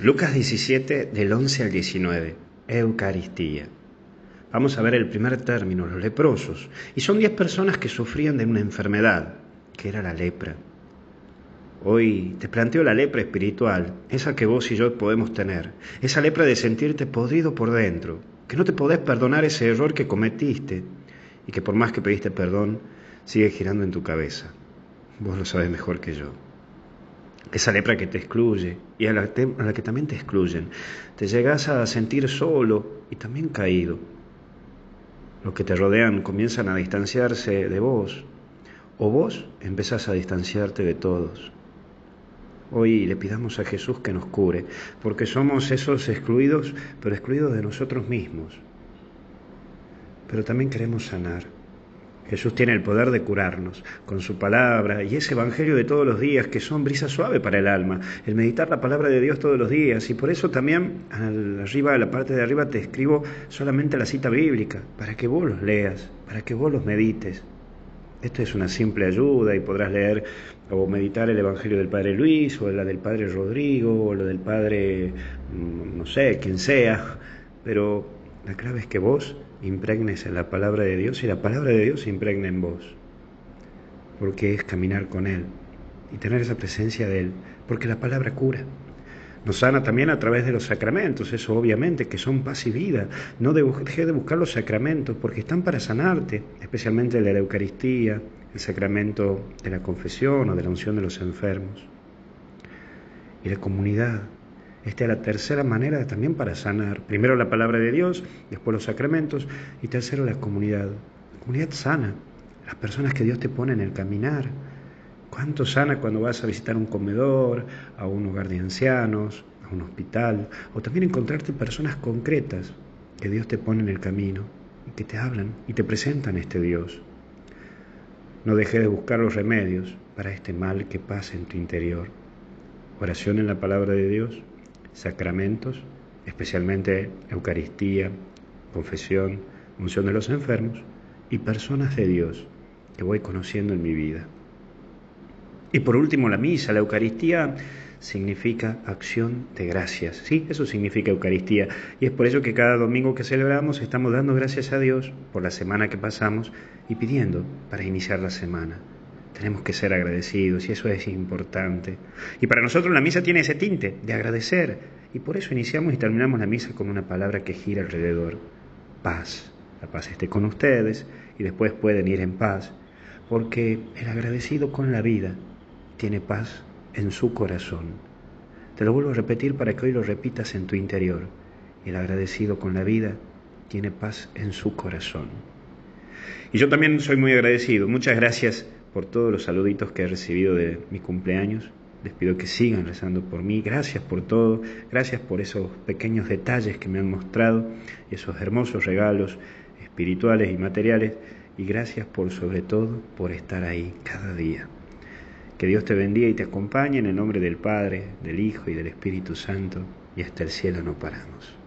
Lucas 17 del 11 al 19. Eucaristía. Vamos a ver el primer término, los leprosos. Y son 10 personas que sufrían de una enfermedad, que era la lepra. Hoy te planteo la lepra espiritual, esa que vos y yo podemos tener. Esa lepra de sentirte podrido por dentro, que no te podés perdonar ese error que cometiste y que por más que pediste perdón, sigue girando en tu cabeza. Vos lo sabes mejor que yo esa lepra que te excluye y a la, que también te excluyen. Te llegas a sentir solo y también caído. Los que te rodean comienzan a distanciarse de vos o vos empezás a distanciarte de todos. Hoy le pidamos a Jesús que nos cure, porque somos esos excluidos, pero excluidos de nosotros mismos. Pero también queremos sanar. Jesús tiene el poder de curarnos con su palabra y ese Evangelio de todos los días que son brisa suave para el alma, el meditar la palabra de Dios todos los días. Y por eso también arriba, a la parte de arriba, te escribo solamente la cita bíblica, para que vos los leas, para que vos los medites. Esto es una simple ayuda y podrás leer o meditar el Evangelio del Padre Luis o la del Padre Rodrigo o lo del Padre, mm, no sé, quien sea, pero la clave es que vos impregnes en la palabra de Dios y la palabra de Dios se impregne en vos. Porque es caminar con Él y tener esa presencia de Él. Porque la palabra cura. Nos sana también a través de los sacramentos, eso obviamente, que son paz y vida. No dejes de buscar los sacramentos porque están para sanarte, especialmente el de la Eucaristía, el sacramento de la confesión o de la unción de los enfermos. Y la comunidad, esta es la tercera manera también para sanar. Primero la palabra de Dios, después los sacramentos y tercero la comunidad. La comunidad sana, las personas que Dios te pone en el caminar. ¿Cuánto sana cuando vas a visitar un comedor, a un hogar de ancianos, a un hospital? O también encontrarte personas concretas que Dios te pone en el camino y que te hablan y te presentan este Dios. No dejes de buscar los remedios para este mal que pasa en tu interior. Oración en la palabra de Dios sacramentos, especialmente Eucaristía, confesión, unción de los enfermos y personas de Dios que voy conociendo en mi vida. Y por último, la misa, la Eucaristía significa acción de gracias. Sí, eso significa Eucaristía. Y es por eso que cada domingo que celebramos estamos dando gracias a Dios por la semana que pasamos y pidiendo para iniciar la semana. Tenemos que ser agradecidos y eso es importante. Y para nosotros la misa tiene ese tinte de agradecer. Y por eso iniciamos y terminamos la misa con una palabra que gira alrededor. Paz. La paz esté con ustedes y después pueden ir en paz. Porque el agradecido con la vida tiene paz en su corazón. Te lo vuelvo a repetir para que hoy lo repitas en tu interior. El agradecido con la vida tiene paz en su corazón. Y yo también soy muy agradecido. Muchas gracias por todos los saluditos que he recibido de mi cumpleaños. Les pido que sigan rezando por mí. Gracias por todo. Gracias por esos pequeños detalles que me han mostrado, esos hermosos regalos espirituales y materiales. Y gracias por sobre todo por estar ahí cada día. Que Dios te bendiga y te acompañe en el nombre del Padre, del Hijo y del Espíritu Santo. Y hasta el cielo no paramos.